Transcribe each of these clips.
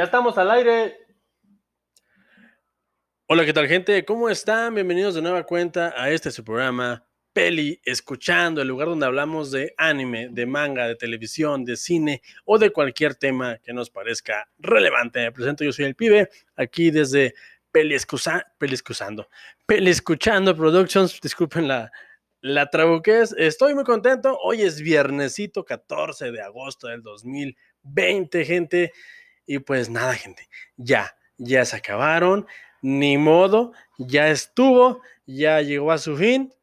Ya estamos al aire. Hola, ¿qué tal gente? ¿Cómo están? Bienvenidos de nueva cuenta a este su programa Peli Escuchando, el lugar donde hablamos de anime, de manga, de televisión, de cine o de cualquier tema que nos parezca relevante. Me presento, yo soy el pibe, aquí desde Peli, Peli Excusando, Peli Escuchando Productions, disculpen la, la trabuquez. Estoy muy contento, hoy es viernesito 14 de agosto del 2020, gente. Y pues nada, gente, ya, ya se acabaron ni modo, ya estuvo, ya llegó a su fin.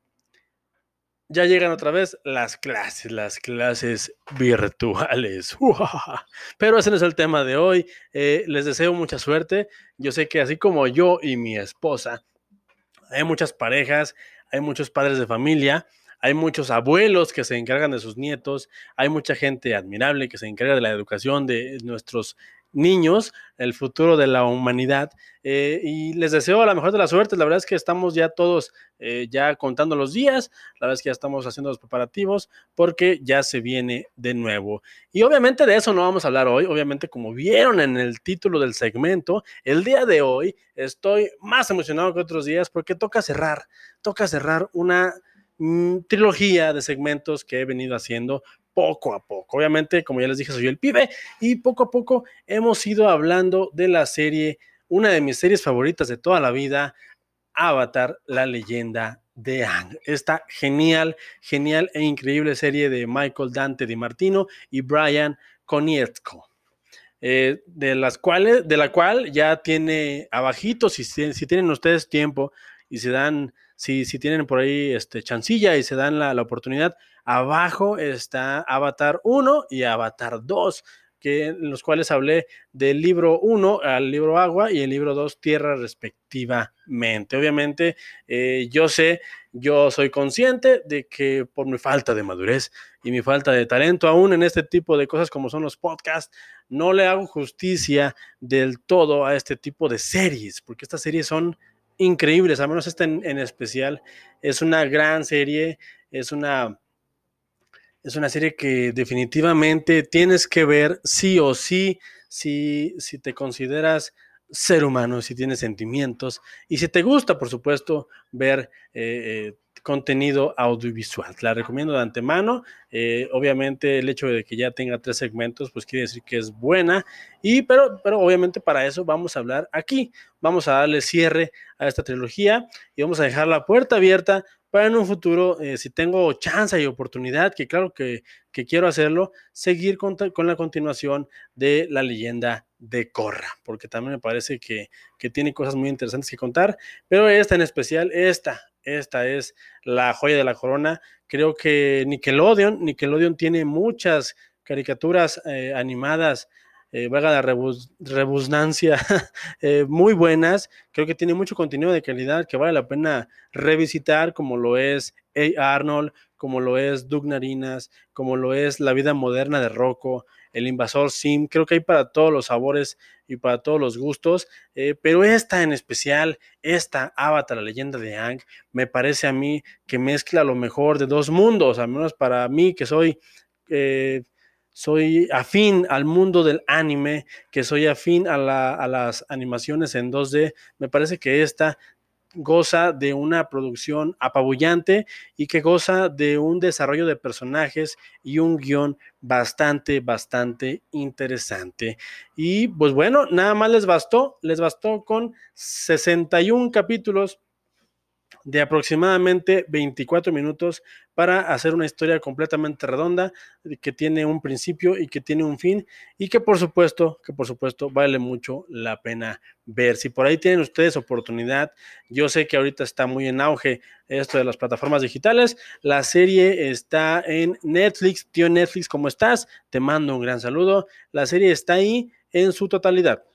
Ya llegan otra vez las clases, las clases virtuales. Pero ese no es el tema de hoy. Eh, les deseo mucha suerte. Yo sé que así como yo y mi esposa, hay muchas parejas, hay muchos padres de familia, hay muchos abuelos que se encargan de sus nietos, hay mucha gente admirable que se encarga de la educación de nuestros niños, el futuro de la humanidad. Eh, y les deseo la mejor de las suertes. La verdad es que estamos ya todos eh, ya contando los días, la verdad es que ya estamos haciendo los preparativos porque ya se viene de nuevo. Y obviamente de eso no vamos a hablar hoy. Obviamente, como vieron en el título del segmento, el día de hoy estoy más emocionado que otros días porque toca cerrar, toca cerrar una mm, trilogía de segmentos que he venido haciendo poco a poco. Obviamente, como ya les dije, soy el pibe y poco a poco hemos ido hablando de la serie, una de mis series favoritas de toda la vida, Avatar, la leyenda de Ang. Esta genial, genial e increíble serie de Michael Dante Di Martino y Brian Konietzko. Eh, de las cuales, de la cual ya tiene abajito, si, tienen ustedes tiempo y se dan, si, tienen por ahí este, chancilla y se dan la oportunidad, Abajo está Avatar 1 y Avatar 2, que, en los cuales hablé del libro 1 al libro Agua y el libro 2 Tierra respectivamente. Obviamente, eh, yo sé, yo soy consciente de que por mi falta de madurez y mi falta de talento aún en este tipo de cosas como son los podcasts, no le hago justicia del todo a este tipo de series, porque estas series son increíbles, al menos esta en especial es una gran serie, es una es una serie que definitivamente tienes que ver sí o sí, si, si te consideras ser humano, si tienes sentimientos y si te gusta, por supuesto, ver eh, eh, contenido audiovisual. la recomiendo de antemano. Eh, obviamente el hecho de que ya tenga tres segmentos, pues quiere decir que es buena. Y pero, pero obviamente para eso vamos a hablar aquí. Vamos a darle cierre a esta trilogía y vamos a dejar la puerta abierta para en un futuro, eh, si tengo chance y oportunidad, que claro que, quiero hacerlo, seguir con, la continuación de la leyenda de Corra, porque también me parece que, que, tiene cosas muy interesantes que contar, pero esta en especial, esta, esta es la joya de la corona. Creo que Nickelodeon, Nickelodeon tiene muchas caricaturas eh, animadas eh, valga la rebusnancia, eh, muy buenas. Creo que tiene mucho contenido de calidad que vale la pena revisitar, como lo es A. Arnold, como lo es Doug Narinas, como lo es La vida moderna de Rocco, El invasor Sim. Creo que hay para todos los sabores y para todos los gustos, eh, pero esta en especial, esta Avatar, la leyenda de Ang, me parece a mí que mezcla lo mejor de dos mundos, al menos para mí que soy... Eh, soy afín al mundo del anime, que soy afín a, las animaciones en 2D, me parece que esta goza de una producción apabullante y que goza de un desarrollo de personajes y un guion bastante, bastante interesante. Y pues bueno, nada más les bastó, les bastó con 61 capítulos de aproximadamente 24 minutos para hacer una historia completamente redonda que tiene un principio y que tiene un fin y que por supuesto, que por supuesto vale mucho la pena ver. Si por ahí tienen ustedes oportunidad, yo sé que ahorita está muy en auge esto de las plataformas digitales. La serie está en Netflix. Tío Netflix, ¿cómo estás? Te mando un gran saludo. La serie está ahí en su totalidad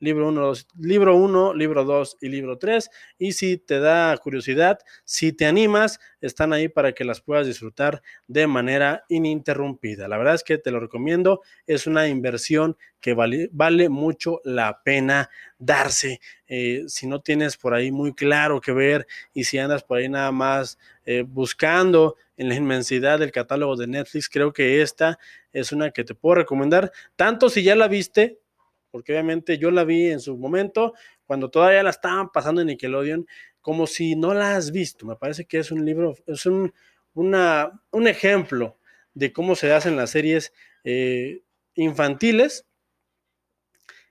libro 1, libro 1, libro 2 y libro 3. Y si te da curiosidad, si te animas, están ahí para que las puedas disfrutar de manera ininterrumpida. La verdad es que te lo recomiendo, es una inversión que vale, vale mucho la pena darse. Eh, si no tienes por ahí muy claro que ver y si andas por ahí nada más eh, buscando en la inmensidad del catálogo de Netflix, creo que esta es una que te puedo recomendar, tanto si ya la viste porque obviamente yo la vi en su momento, cuando todavía la estaban pasando en Nickelodeon, como si no la has visto. Me parece que es un libro, es un, un ejemplo de cómo se hacen las series eh, infantiles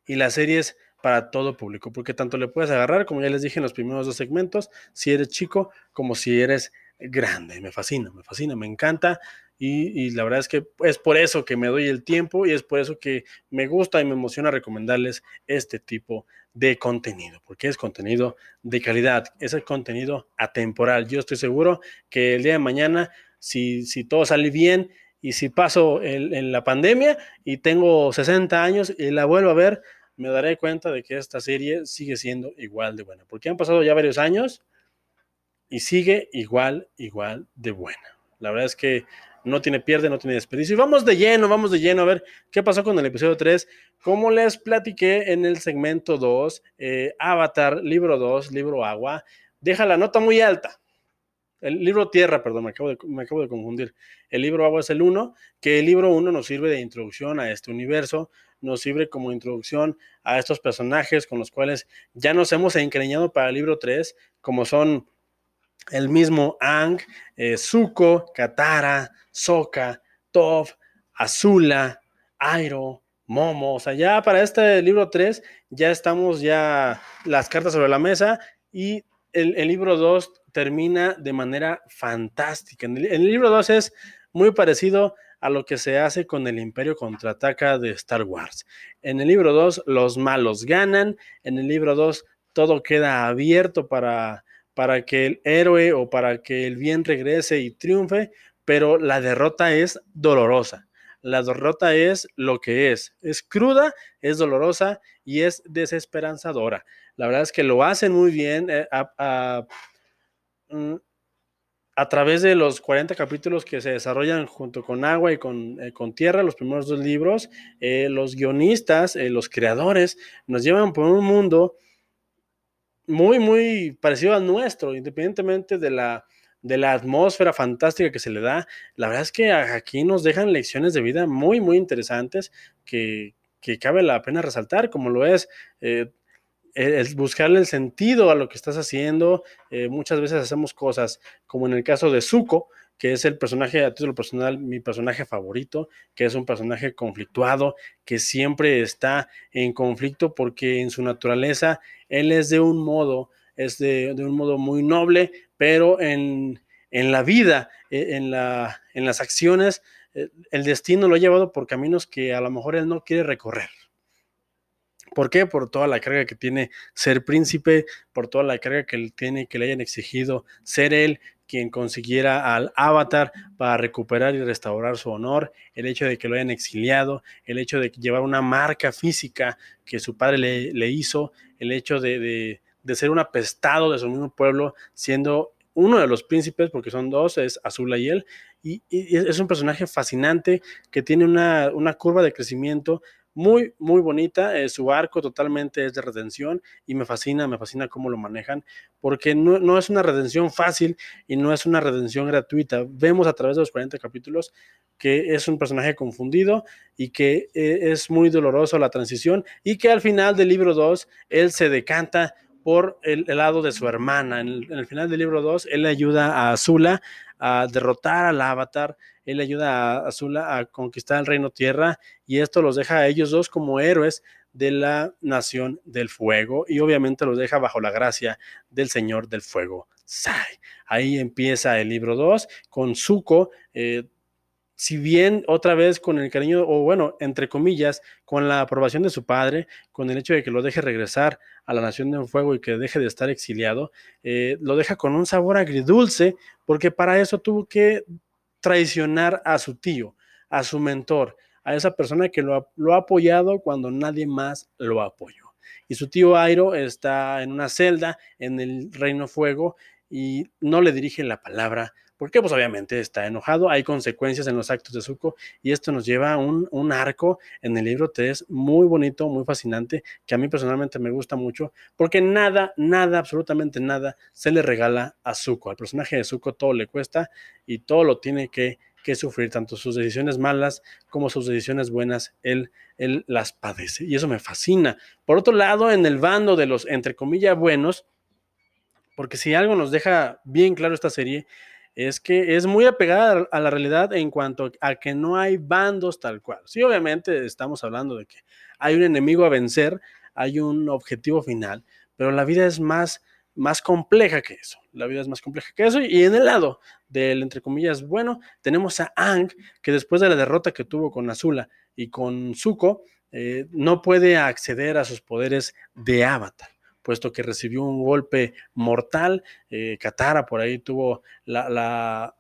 y las series para todo público, porque tanto le puedes agarrar, como ya les dije en los primeros dos segmentos, si eres chico como si eres grande. Me fascina, me fascina, me encanta. Y, la verdad es que es por eso que me doy el tiempo y es por eso que me gusta y me emociona recomendarles este tipo de contenido, porque es contenido de calidad, es el contenido atemporal. Yo estoy seguro que el día de mañana, si, si todo sale bien y si paso en la pandemia y tengo 60 años y la vuelvo a ver, me daré cuenta de que esta serie sigue siendo igual de buena, porque han pasado ya varios años y sigue igual, igual de buena. La verdad es que no tiene pierde, no tiene desperdicio. Y vamos de lleno, vamos de lleno a ver qué pasó con el episodio 3. Como les platiqué en el segmento 2, eh, Avatar, libro 2, libro agua, deja la nota muy alta. El libro tierra, perdón, me acabo, de, me acabo de confundir. El libro agua es el 1, que el libro 1 nos sirve de introducción a este universo, nos sirve como introducción a estos personajes con los cuales ya nos hemos encariñado para el libro 3, como son el mismo Ang, eh, Zuko, Katara, Soka, Toph, Azula, Airo, Momo. O sea, ya para este libro 3 ya estamos ya las cartas sobre la mesa y el, libro 2 termina de manera fantástica. En el, el libro 2 es muy parecido a lo que se hace con el Imperio contraataca de Star Wars. En el libro 2 los malos ganan, en el libro 2 todo queda abierto para para que el héroe o para que el bien regrese y triunfe, pero la derrota es dolorosa. La derrota es lo que es. Es cruda, es dolorosa y es desesperanzadora. La verdad es que lo hacen muy bien eh, mm, a, través de los 40 capítulos que se desarrollan junto con agua y con, eh, tierra, los primeros dos libros. Eh, los guionistas, los creadores, nos llevan por un mundo muy, muy parecido al nuestro, independientemente de la, de la atmósfera fantástica que se le da. La verdad es que aquí nos dejan lecciones de vida muy, muy interesantes que, cabe la pena resaltar, como lo es eh, el buscarle el sentido a lo que estás haciendo. Eh, muchas veces hacemos cosas, como en el caso de Zuko, que es el personaje, a título personal, mi personaje favorito, que es un personaje conflictuado, que siempre está en conflicto porque en su naturaleza él es de un modo, es de, un modo muy noble, pero en, la vida, e, en, la, en las acciones, eh, el destino lo ha llevado por caminos que a lo mejor él no quiere recorrer. ¿Por qué? Por toda la carga que tiene ser príncipe, por toda la carga que tiene que le hayan exigido ser él, quien consiguiera al avatar para recuperar y restaurar su honor, el hecho de que lo hayan exiliado, el hecho de llevar una marca física que su padre le, hizo, el hecho de, ser un apestado de su mismo pueblo, siendo uno de los príncipes, porque son dos, es Azula y él, y, es un personaje fascinante que tiene una, una curva de crecimiento muy, muy bonita. Eh, su arco totalmente es de redención y me fascina, me fascina cómo lo manejan, porque no, es una redención fácil y no es una redención gratuita. Vemos a través de los 40 capítulos que es un personaje confundido y que eh, es muy doloroso la transición y que al final del libro 2 él se decanta por el, lado de su hermana. En el, final del libro 2, él ayuda a Azula a derrotar al avatar, él ayuda a Azula a conquistar el reino tierra y esto los deja a ellos dos como héroes de la nación del fuego y obviamente los deja bajo la gracia del Señor del fuego. Sai. Ahí empieza el libro 2 con Zuko. Eh, si bien otra vez con el cariño, o bueno, entre comillas, con la aprobación de su padre, con el hecho de que lo deje regresar a la Nación del Fuego y que deje de estar exiliado, eh, lo deja con un sabor agridulce, porque para eso tuvo que traicionar a su tío, a su mentor, a esa persona que lo ha, lo ha apoyado cuando nadie más lo apoyó. Y su tío Airo está en una celda en el Reino Fuego y no le dirige la palabra porque pues obviamente está enojado, hay consecuencias en los actos de Zuko y esto nos lleva a un, un, arco en el libro 3 muy bonito, muy fascinante, que a mí personalmente me gusta mucho, porque nada, nada, absolutamente nada se le regala a Zuko. Al personaje de Zuko todo le cuesta y todo lo tiene que, que sufrir, tanto sus decisiones malas como sus decisiones buenas, él, él las padece. Y eso me fascina. Por otro lado, en el bando de los, entre comillas, buenos, porque si algo nos deja bien claro esta serie, es que es muy apegada a la realidad en cuanto a que no hay bandos tal cual. Sí, obviamente estamos hablando de que hay un enemigo a vencer, hay un objetivo final, pero la vida es más, más compleja que eso. La vida es más compleja que eso. Y en el lado del, entre comillas, bueno, tenemos a Ang, que después de la derrota que tuvo con Azula y con Zuko, eh, no puede acceder a sus poderes de avatar puesto que recibió un golpe mortal. Eh, Katara por ahí tuvo la,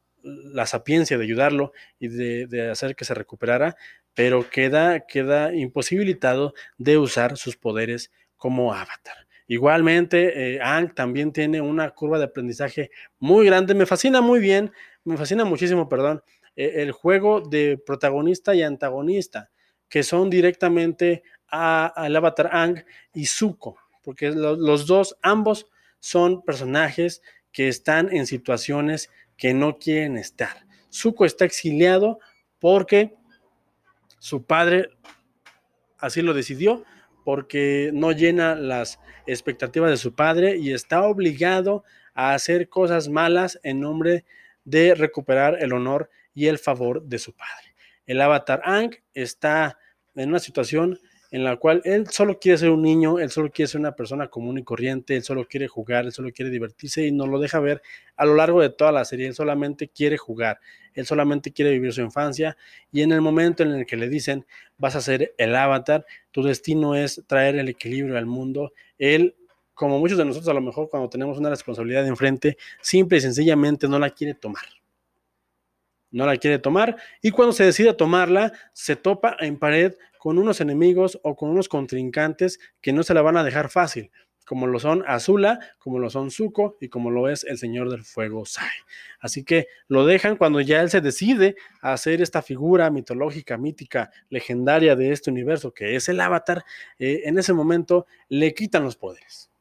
sapiencia de ayudarlo y de, hacer que se recuperara, pero queda, queda imposibilitado de usar sus poderes como avatar. Igualmente, eh, Ang también tiene una curva de aprendizaje muy grande. Me fascina muy bien, me fascina muchísimo, perdón, e, el juego de protagonista y antagonista, que son directamente al avatar Ang y Zuko porque los dos, ambos son personajes que están en situaciones que no quieren estar. Zuko está exiliado porque su padre así lo decidió, porque no llena las expectativas de su padre y está obligado a hacer cosas malas en nombre de recuperar el honor y el favor de su padre. El avatar Ang está en una situación en la cual él solo quiere ser un niño, él solo quiere ser una persona común y corriente, él solo quiere jugar, él solo quiere divertirse y nos lo deja ver a lo largo de toda la serie, él solamente quiere jugar, él solamente quiere vivir su infancia y en el momento en el que le dicen vas a ser el avatar, tu destino es traer el equilibrio al mundo, él como muchos de nosotros a lo mejor cuando tenemos una responsabilidad enfrente, simple y sencillamente no la quiere tomar no la quiere tomar y cuando se decide tomarla, se topa en pared con unos enemigos o con unos contrincantes que no se la van a dejar fácil, como lo son Azula, como lo son Zuko y como lo es el Señor del Fuego Sai. Así que lo dejan cuando ya él se decide a hacer esta figura mitológica, mítica, legendaria de este universo que es el Avatar, eh, en ese momento le quitan los poderes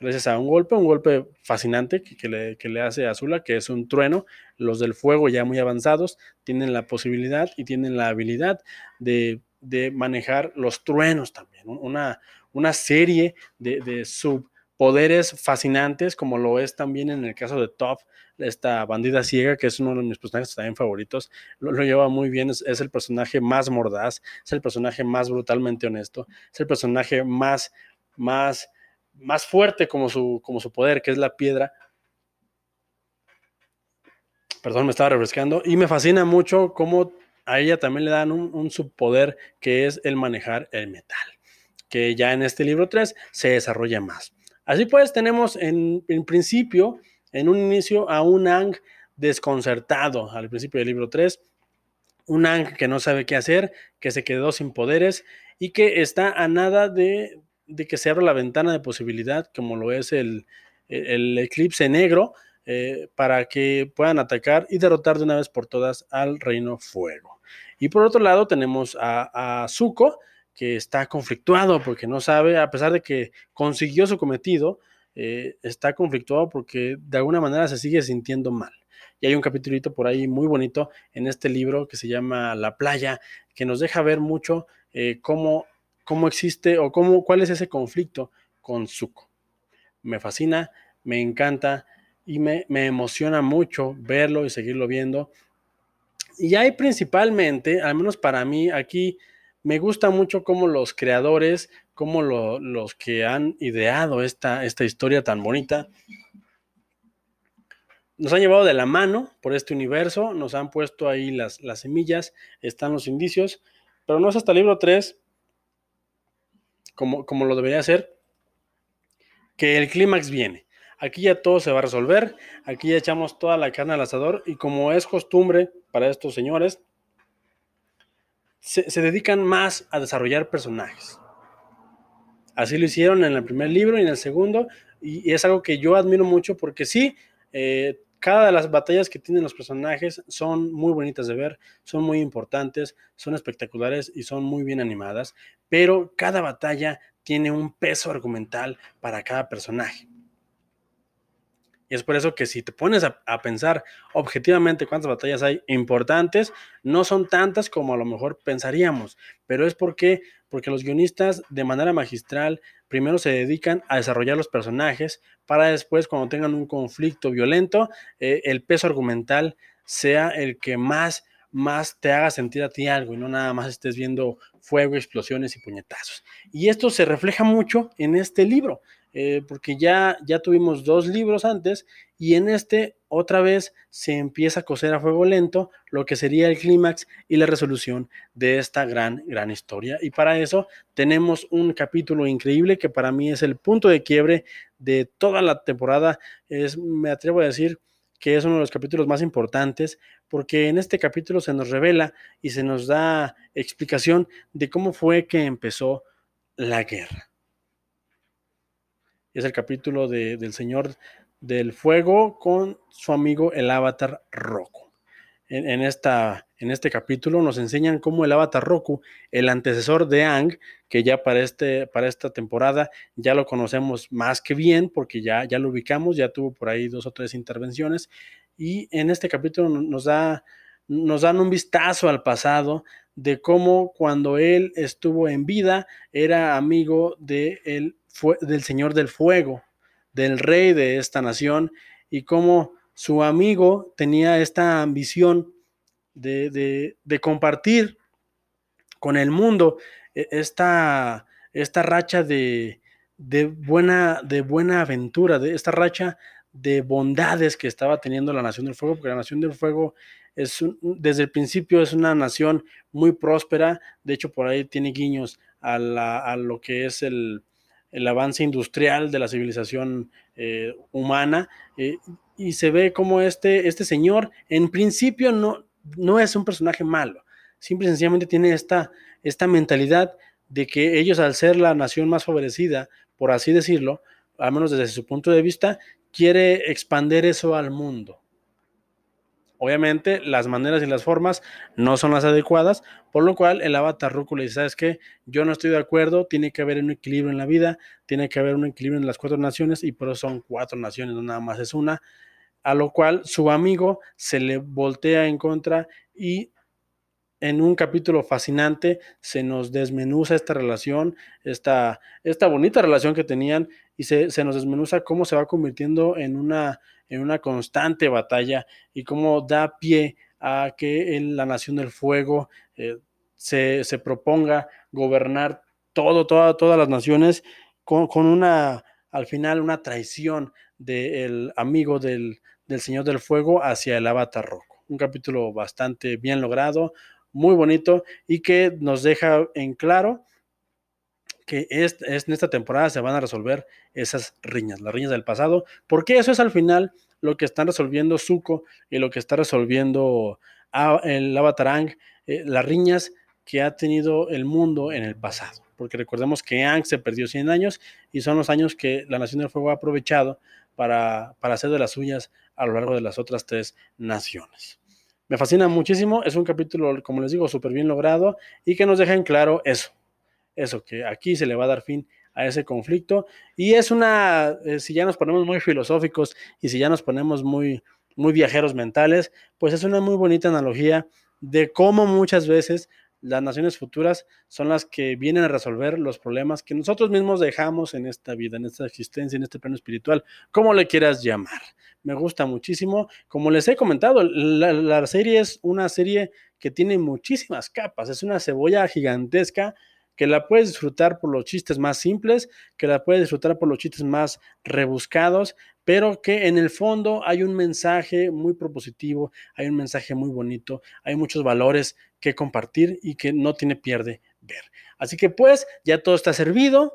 gracias a un golpe, un golpe fascinante que, le, que, le, hace a Azula, que es un trueno. Los del fuego ya muy avanzados tienen la posibilidad y tienen la habilidad de de manejar los truenos también, una, una serie de, subpoderes fascinantes, como lo es también en el caso de Top, esta bandida ciega, que es uno de mis personajes también favoritos, lo, lleva muy bien, es, el personaje más mordaz, es el personaje más brutalmente honesto, es el personaje más, más, más fuerte como su, como su poder, que es la piedra. Perdón, me estaba refrescando. Y me fascina mucho cómo a ella también le dan un, subpoder que es el manejar el metal, que ya en este libro 3 se desarrolla más. Así pues, tenemos en, principio, en un inicio, a un Ang desconcertado al principio del libro 3, un Ang que no sabe qué hacer, que se quedó sin poderes y que está a nada de, que se abra la ventana de posibilidad, como lo es el, eclipse negro, eh, para que puedan atacar y derrotar de una vez por todas al Reino Fuego. Y por otro lado tenemos a, Zuko, que está conflictuado porque no sabe, a pesar de que consiguió su cometido, eh, está conflictuado porque de alguna manera se sigue sintiendo mal. Y hay un capítulito por ahí muy bonito en este libro que se llama La playa, que nos deja ver mucho eh, cómo, cómo existe o cómo, cuál es ese conflicto con Zuko. Me fascina, me encanta y me, me emociona mucho verlo y seguirlo viendo y hay principalmente, al menos para mí, aquí me gusta mucho cómo los creadores, cómo los que han ideado esta, esta historia tan bonita, nos han llevado de la mano por este universo, nos han puesto ahí las, las semillas, están los indicios, pero no es hasta libro 3, como, como lo debería ser, que el clímax viene. Aquí ya todo se va a resolver, aquí ya echamos toda la carne al asador y como es costumbre para estos señores, se, dedican más a desarrollar personajes. Así lo hicieron en el primer libro y en el segundo, y, es algo que yo admiro mucho porque sí, eh, cada de las batallas que tienen los personajes son muy bonitas de ver, son muy importantes, son espectaculares y son muy bien animadas, pero cada batalla tiene un peso argumental para cada personaje. Y es por eso que si te pones a, pensar objetivamente cuántas batallas hay importantes, no son tantas como a lo mejor pensaríamos, pero es porque, porque los guionistas de manera magistral primero se dedican a desarrollar los personajes para después cuando tengan un conflicto violento, eh, el peso argumental sea el que más más te haga sentir a ti algo y no nada más estés viendo fuego, explosiones y puñetazos. Y esto se refleja mucho en este libro. Eh, porque ya, ya tuvimos dos libros antes y en este otra vez se empieza a coser a fuego lento lo que sería el clímax y la resolución de esta gran, gran historia. Y para eso tenemos un capítulo increíble que para mí es el punto de quiebre de toda la temporada. Es, me atrevo a decir que es uno de los capítulos más importantes porque en este capítulo se nos revela y se nos da explicación de cómo fue que empezó la guerra es el capítulo del Señor del Fuego con su amigo el avatar Roku. En, esta, en este capítulo nos enseñan cómo el avatar Roku, el antecesor de Ang, que ya para, este, para esta temporada ya lo conocemos más que bien, porque ya, ya lo ubicamos, ya tuvo por ahí dos o tres intervenciones, y en este capítulo nos, da, nos dan un vistazo al pasado de cómo cuando él estuvo en vida era amigo de el del Señor del Fuego, del rey de esta nación, y cómo su amigo tenía esta ambición de, compartir con el mundo e, esta, esta racha de, buena, de buena aventura, de esta racha de bondades que estaba teniendo la Nación del Fuego, porque la Nación del Fuego es desde el principio es una nación muy próspera, de hecho por ahí tiene guiños a, a lo que es el, el avance industrial de la civilización eh, humana eh, y se ve como este, este señor en principio no, no es un personaje malo, simple y sencillamente tiene esta, esta mentalidad de que ellos al ser la nación más favorecida, por así decirlo, al menos desde su punto de vista, quiere expander eso al mundo. Obviamente, las maneras y las formas no son las adecuadas, por lo cual el avatar Ruku le dice, ¿sabes qué? Yo no estoy de acuerdo, tiene que haber un equilibrio en la vida, tiene que haber un equilibrio en las cuatro naciones, y por eso son cuatro naciones, no nada más es una, a lo cual su amigo se le voltea en contra y en un capítulo fascinante se nos desmenuza esta relación, esta, esta bonita relación que tenían y se, se, nos desmenuza cómo se va convirtiendo en una, en una constante batalla y cómo da pie a que en la Nación del Fuego eh, se, se, proponga gobernar todo, todas las naciones con, con, una, al final, una traición del amigo del, del Señor del Fuego hacia el Avatar Rojo. Un capítulo bastante bien logrado, muy bonito y que nos deja en claro que es, en esta temporada se van a resolver esas riñas, las riñas del pasado, porque eso es al final lo que están resolviendo Zuko y lo que está resolviendo el Avatar eh, las riñas que ha tenido el mundo en el pasado. Porque recordemos que Ang se perdió 100 años y son los años que la Nación del Fuego ha aprovechado para, para hacer de las suyas a lo largo de las otras tres naciones. Me fascina muchísimo, es un capítulo, como les digo, súper bien logrado y que nos deja en claro eso, eso, que aquí se le va a dar fin a ese conflicto. Y es una, eh, si ya nos ponemos muy filosóficos y si ya nos ponemos muy, muy viajeros mentales, pues es una muy bonita analogía de cómo muchas veces las naciones futuras son las que vienen a resolver los problemas que nosotros mismos dejamos en esta vida, en esta existencia, en este plano espiritual, como le quieras llamar. Me gusta muchísimo. Como les he comentado, la, serie es una serie que tiene muchísimas capas, es una cebolla gigantesca que la puedes disfrutar por los chistes más simples, que la puedes disfrutar por los chistes más rebuscados, pero que en el fondo hay un mensaje muy propositivo, hay un mensaje muy bonito, hay muchos valores que compartir y que no tiene pierde ver. Así que pues ya todo está servido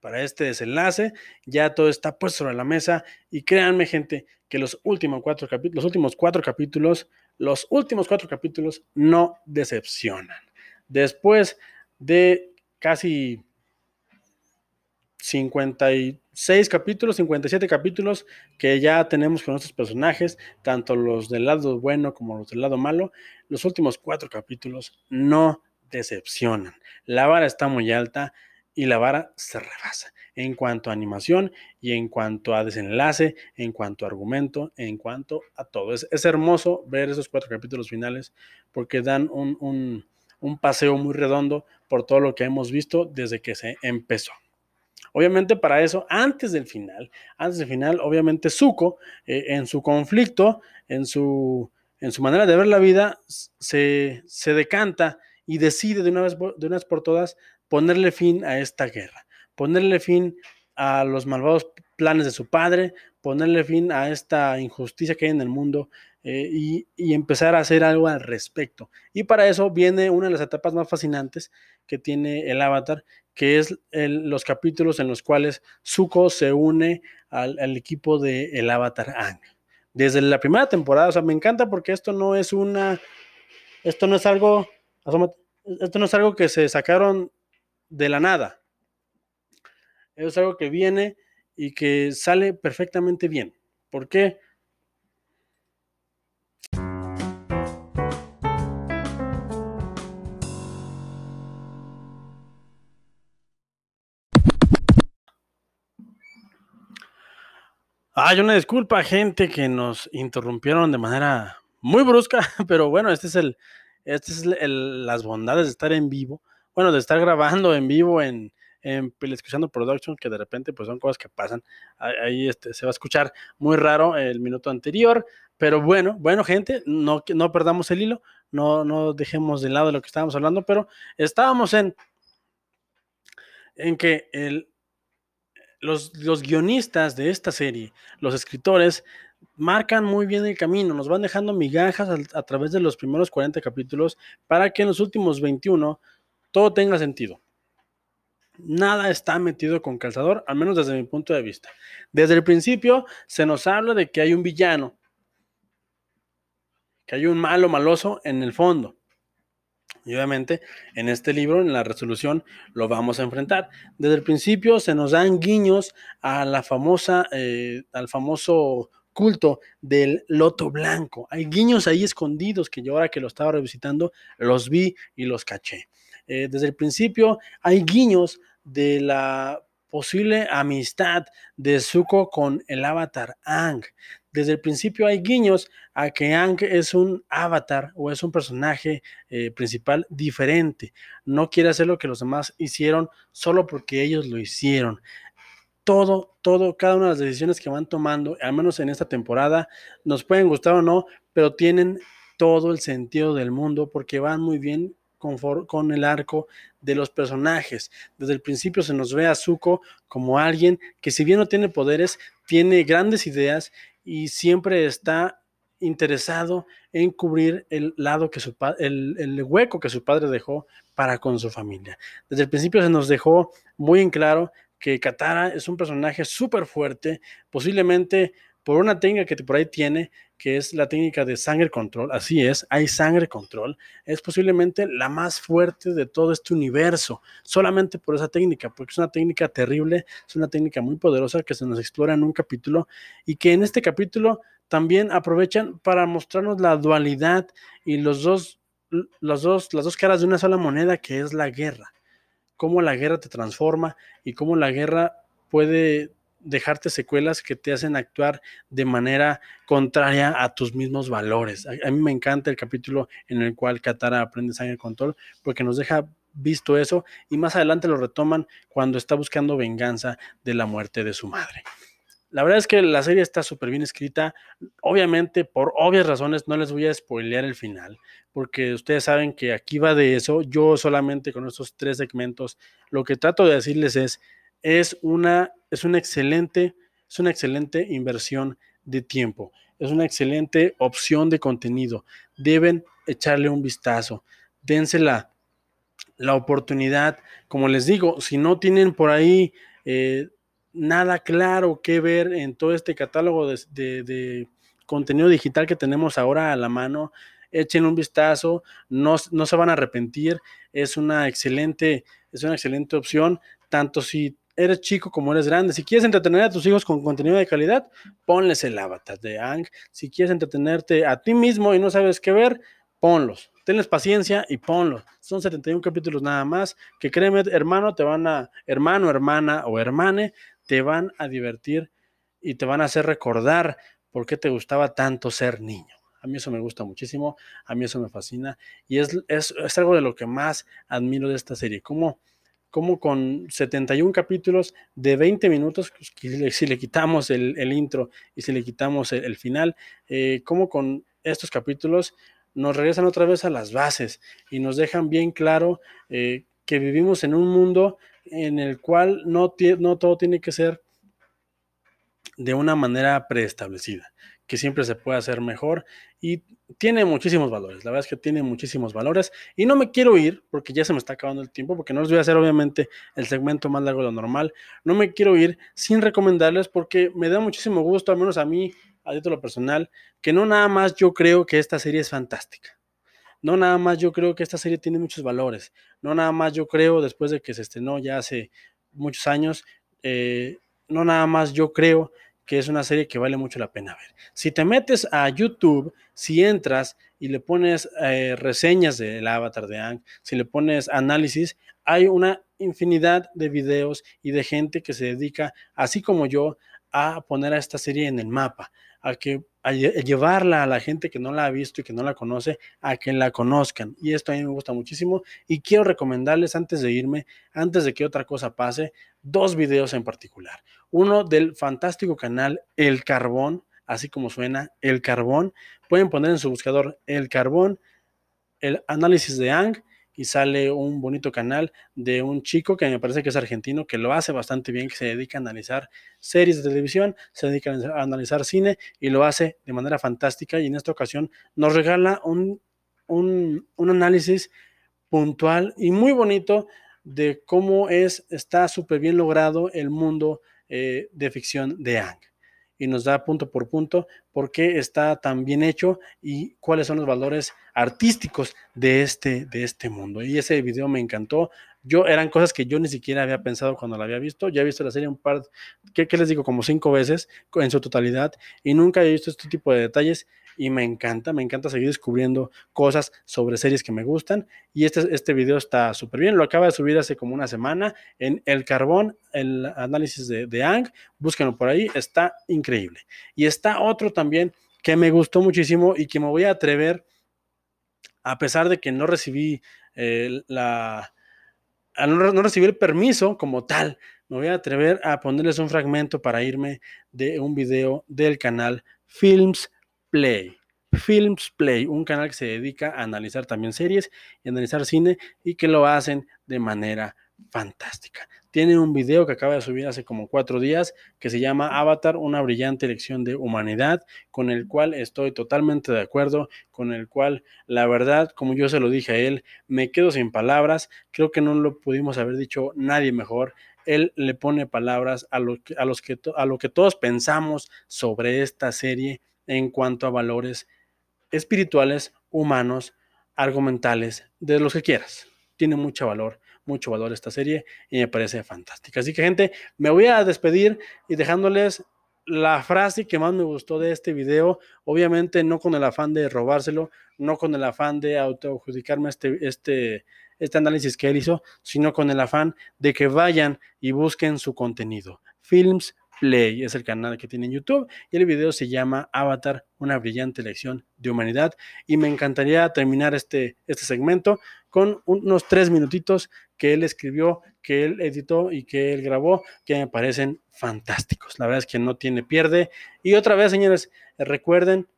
para este desenlace, ya todo está puesto sobre la mesa y créanme gente que los últimos cuatro capítulos, los últimos cuatro capítulos, los últimos cuatro capítulos no decepcionan. Después de casi 56 capítulos, 57 capítulos que ya tenemos con nuestros personajes, tanto los del lado bueno como los del lado malo. Los últimos cuatro capítulos no decepcionan. La vara está muy alta y la vara se rebasa en cuanto a animación y en cuanto a desenlace, en cuanto a argumento, en cuanto a todo. Es, hermoso ver esos cuatro capítulos finales porque dan un, un paseo muy redondo por todo lo que hemos visto desde que se empezó. Obviamente para eso, antes del final, antes del final, obviamente Zuko, eh, en su conflicto, en su, en su manera de ver la vida, se, se decanta y decide de una, vez, de por todas ponerle fin a esta guerra, ponerle fin a los malvados planes de su padre, ponerle fin a esta injusticia que hay en el mundo eh, y, empezar a hacer algo al respecto. Y para eso viene una de las etapas más fascinantes que tiene el avatar, que es los capítulos en los cuales Zuko se une al, equipo del el avatar Ang. Desde la primera temporada, o sea, me encanta porque esto no es una, esto no es algo, esto no es algo que se sacaron de la nada. Es algo que viene y que sale perfectamente bien. ¿Por qué? Hay una disculpa, gente, que nos interrumpieron de manera muy brusca, pero bueno, este es el, este es las bondades de estar en vivo, bueno, de estar grabando en vivo en, en Escuchando Production, que de repente pues son cosas que pasan. Ahí este, se va a escuchar muy raro el minuto anterior, pero bueno, bueno, gente, no, no perdamos el hilo, no, no dejemos de lado lo que estábamos hablando, pero estábamos en, en que el, los, guionistas de esta serie, los escritores, marcan muy bien el camino, nos van dejando migajas a, a, través de los primeros 40 capítulos para que en los últimos 21 todo tenga sentido. Nada está metido con calzador, al menos desde mi punto de vista. Desde el principio se nos habla de que hay un villano, que hay un malo maloso en el fondo. Y obviamente en este libro, en la resolución, lo vamos a enfrentar. Desde el principio se nos dan guiños a la famosa, eh, al famoso culto del loto blanco. Hay guiños ahí escondidos que yo ahora que lo estaba revisitando los vi y los caché. Eh, desde el principio hay guiños de la posible amistad de Zuko con el avatar Ang desde el principio hay guiños a que Ang es un avatar o es un personaje eh, principal diferente. No quiere hacer lo que los demás hicieron solo porque ellos lo hicieron. Todo, todo, cada una de las decisiones que van tomando, al menos en esta temporada, nos pueden gustar o no, pero tienen todo el sentido del mundo porque van muy bien con, el arco de los personajes. Desde el principio se nos ve a Zuko como alguien que si bien no tiene poderes, tiene grandes ideas y siempre está interesado en cubrir el lado que su el, el hueco que su padre dejó para con su familia. Desde el principio se nos dejó muy en claro que Katara es un personaje súper fuerte, posiblemente por una técnica que por ahí tiene, que es la técnica de sangre control. Así es, hay sangre control. Es posiblemente la más fuerte de todo este universo, solamente por esa técnica, porque es una técnica terrible, es una técnica muy poderosa que se nos explora en un capítulo y que en este capítulo también aprovechan para mostrarnos la dualidad y los dos, los dos, las dos caras de una sola moneda que es la guerra. Cómo la guerra te transforma y cómo la guerra puede dejarte secuelas que te hacen actuar de manera contraria a tus mismos valores. A, mí me encanta el capítulo en el cual Katara aprende sangre control porque nos deja visto eso y más adelante lo retoman cuando está buscando venganza de la muerte de su madre. La verdad es que la serie está súper bien escrita. Obviamente, por obvias razones, no les voy a spoilear el final, porque ustedes saben que aquí va de eso. Yo solamente con estos tres segmentos, lo que trato de decirles es, es una, es una excelente, es una excelente inversión de tiempo. Es una excelente opción de contenido. Deben echarle un vistazo. Dense la, oportunidad. Como les digo, si no tienen por ahí eh, nada claro que ver en todo este catálogo de, de, contenido digital que tenemos ahora a la mano, echen un vistazo, no, no, se van a arrepentir, es una excelente, es una excelente opción, tanto si eres chico como eres grande. Si quieres entretener a tus hijos con contenido de calidad, ponles el avatar de Ang. Si quieres entretenerte a ti mismo y no sabes qué ver, ponlos. tenles paciencia y ponlo. Son 71 capítulos nada más, que créeme, hermano, te van a, hermano, hermana o hermane, te van a divertir y te van a hacer recordar por qué te gustaba tanto ser niño. A mí eso me gusta muchísimo, a mí eso me fascina y es, es, es algo de lo que más admiro de esta serie, cómo, cómo con 71 capítulos de 20 minutos, pues, si le quitamos el, intro y si le quitamos el, final, eh, cómo con estos capítulos nos regresan otra vez a las bases y nos dejan bien claro eh, que vivimos en un mundo en el cual no, no todo tiene que ser de una manera preestablecida, que siempre se puede hacer mejor y tiene muchísimos valores. La verdad es que tiene muchísimos valores y no me quiero ir porque ya se me está acabando el tiempo, porque no les voy a hacer obviamente el segmento más largo de lo normal. No me quiero ir sin recomendarles porque me da muchísimo gusto, al menos a mí, a título personal, que no nada más yo creo que esta serie es fantástica. No nada más yo creo que esta serie tiene muchos valores. No nada más yo creo, después de que se estrenó ya hace muchos años, eh, no nada más yo creo que es una serie que vale mucho la pena ver. Si te metes a YouTube, si entras y le pones eh, reseñas del avatar de Ang, si le pones análisis, hay una infinidad de videos y de gente que se dedica, así como yo, a poner a esta serie en el mapa, a que llevarla a la gente que no la ha visto y que no la conoce, a que la conozcan. Y esto a mí me gusta muchísimo y quiero recomendarles antes de irme, antes de que otra cosa pase, dos videos en particular. Uno del fantástico canal El Carbón, así como suena, El Carbón. Pueden poner en su buscador El Carbón, el análisis de Ang y sale un bonito canal de un chico que me parece que es argentino, que lo hace bastante bien, que se dedica a analizar series de televisión, se dedica a analizar cine y lo hace de manera fantástica y en esta ocasión nos regala un, un, un análisis puntual y muy bonito de cómo es, está súper bien logrado el mundo eh, de ficción de Ang y nos da punto por punto por qué está tan bien hecho y cuáles son los valores artísticos de este, de este mundo. Y ese video me encantó. Yo eran cosas que yo ni siquiera había pensado cuando la había visto. Ya he visto la serie un par, ¿qué, qué les digo? Como cinco veces en su totalidad y nunca he visto este tipo de detalles y me encanta, me encanta seguir descubriendo cosas sobre series que me gustan y este, este video está súper bien, lo acaba de subir hace como una semana en El Carbón, el análisis de, de Ang, búsquenlo por ahí, está increíble. Y está otro también que me gustó muchísimo y que me voy a atrever, a pesar de que no recibí eh, la... No, recibí el permiso como tal, me voy a atrever a ponerles un fragmento para irme de un video del canal Films Play. Films Play, un canal que se dedica a analizar también series y analizar cine y que lo hacen de manera fantástica. Tiene un video que acaba de subir hace como cuatro días que se llama Avatar, una brillante elección de humanidad, con el cual estoy totalmente de acuerdo, con el cual la verdad, como yo se lo dije a él, me quedo sin palabras, creo que no lo pudimos haber dicho nadie mejor. Él le pone palabras a lo que, a los que, a lo que todos pensamos sobre esta serie en cuanto a valores espirituales, humanos, argumentales, de los que quieras. Tiene mucho valor, mucho valor esta serie y me parece fantástica. Así que gente, me voy a despedir y dejándoles la frase que más me gustó de este video, obviamente no con el afán de robárselo, no con el afán de autoadjudicarme este, este, este análisis que él hizo, sino con el afán de que vayan y busquen su contenido. Films Play es el canal que tiene en YouTube y el video se llama Avatar, una brillante lección de humanidad. Y me encantaría terminar este, este segmento con unos tres minutitos que él escribió, que él editó y que él grabó, que me parecen fantásticos. La verdad es que no tiene pierde. Y otra vez, señores, recuerden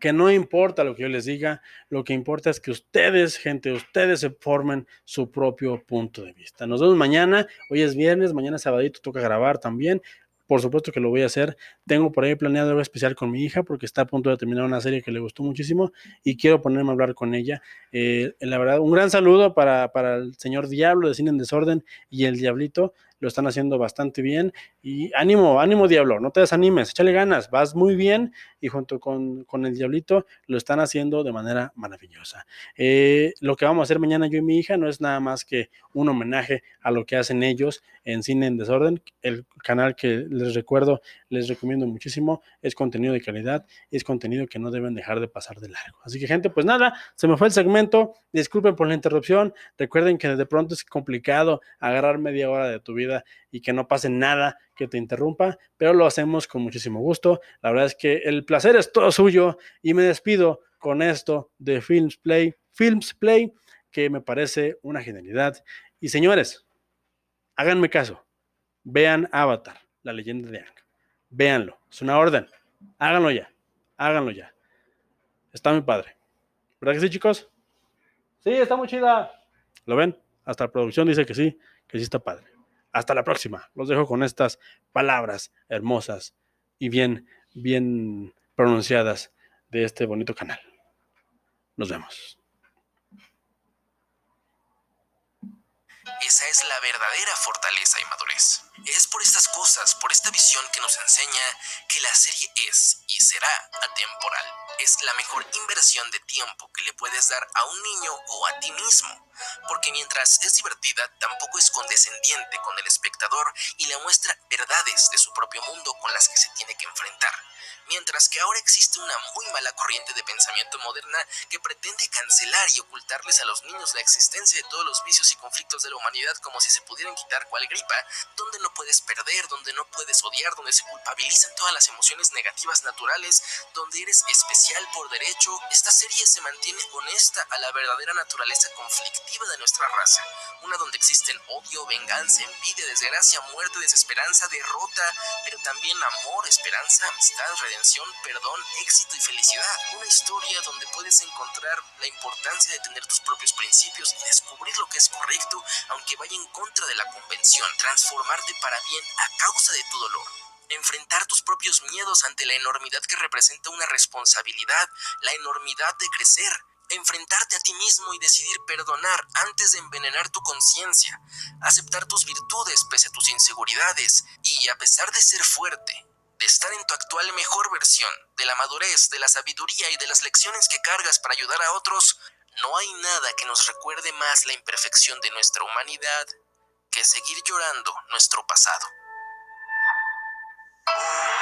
que no importa lo que yo les diga, lo que importa es que ustedes, gente, ustedes se formen su propio punto de vista. Nos vemos mañana, hoy es viernes, mañana sabadito toca grabar también. Por supuesto que lo voy a hacer. Tengo por ahí planeado algo especial con mi hija porque está a punto de terminar una serie que le gustó muchísimo y quiero ponerme a hablar con ella. Eh, la verdad, un gran saludo para, para el señor Diablo de Cine en Desorden y el Diablito lo están haciendo bastante bien y ánimo, ánimo Diablo, no te desanimes, échale ganas, vas muy bien y junto con, el Diablito lo están haciendo de manera maravillosa. Eh, lo que vamos a hacer mañana yo y mi hija no es nada más que un homenaje a lo que hacen ellos en Cine en Desorden, el canal que les recuerdo, les recomiendo muchísimo, es contenido de calidad, es contenido que no deben dejar de pasar de largo. Así que gente, pues nada, se me fue el segmento, disculpen por la interrupción, recuerden que de pronto es complicado agarrar media hora de tu vida y que no pase nada que te interrumpa, pero lo hacemos con muchísimo gusto. La verdad es que el placer es todo suyo y me despido con esto de Films Play, Films Play, que me parece una genialidad. Y señores, háganme caso, vean Avatar, la leyenda de Ang. Véanlo, es una orden. Háganlo ya, háganlo ya. Está muy padre. ¿Verdad que sí, chicos? Sí, está muy chida. ¿Lo ven? Hasta la producción dice que sí, que sí está padre. Hasta la próxima. Los dejo con estas palabras hermosas y bien, bien pronunciadas de este bonito canal. Nos vemos. Esa es la verdadera fortaleza y madurez. Es por estas cosas, por esta visión que nos enseña que la serie es y será atemporal. Es la mejor inversión de tiempo que le puedes dar a un niño o a ti mismo, porque mientras es divertida, tampoco es condescendiente con el espectador y le muestra verdades de su propio mundo con las que se tiene que enfrentar. Mientras que ahora existe una muy mala corriente de pensamiento moderna que pretende cancelar y ocultarles a los niños la existencia de todos los vicios y conflictos de la humanidad como si se pudieran quitar cual gripa, donde no puedes perder, donde no puedes odiar, donde se culpabilizan todas las emociones negativas naturales, donde eres especial por derecho, esta serie se mantiene honesta a la verdadera naturaleza conflictiva de nuestra raza, una donde existen odio, venganza, envidia, desgracia, muerte, desesperanza, derrota, pero también amor, esperanza, amistad, redención, perdón, éxito y felicidad. Una historia donde puedes encontrar la importancia de tener tus propios principios y descubrir lo que es correcto, aunque vaya en contra de la convención, para bien a causa de tu dolor. Enfrentar tus propios miedos ante la enormidad que representa una responsabilidad, la enormidad de crecer, enfrentarte a ti mismo y decidir perdonar antes de envenenar tu conciencia, aceptar tus virtudes pese a tus inseguridades. Y, a pesar de ser fuerte, de estar en tu actual mejor versión, de la madurez, de la sabiduría y de las lecciones que cargas para ayudar a otros, no hay nada que nos recuerde más la imperfección de nuestra humanidad que seguir llorando nuestro pasado. Oh,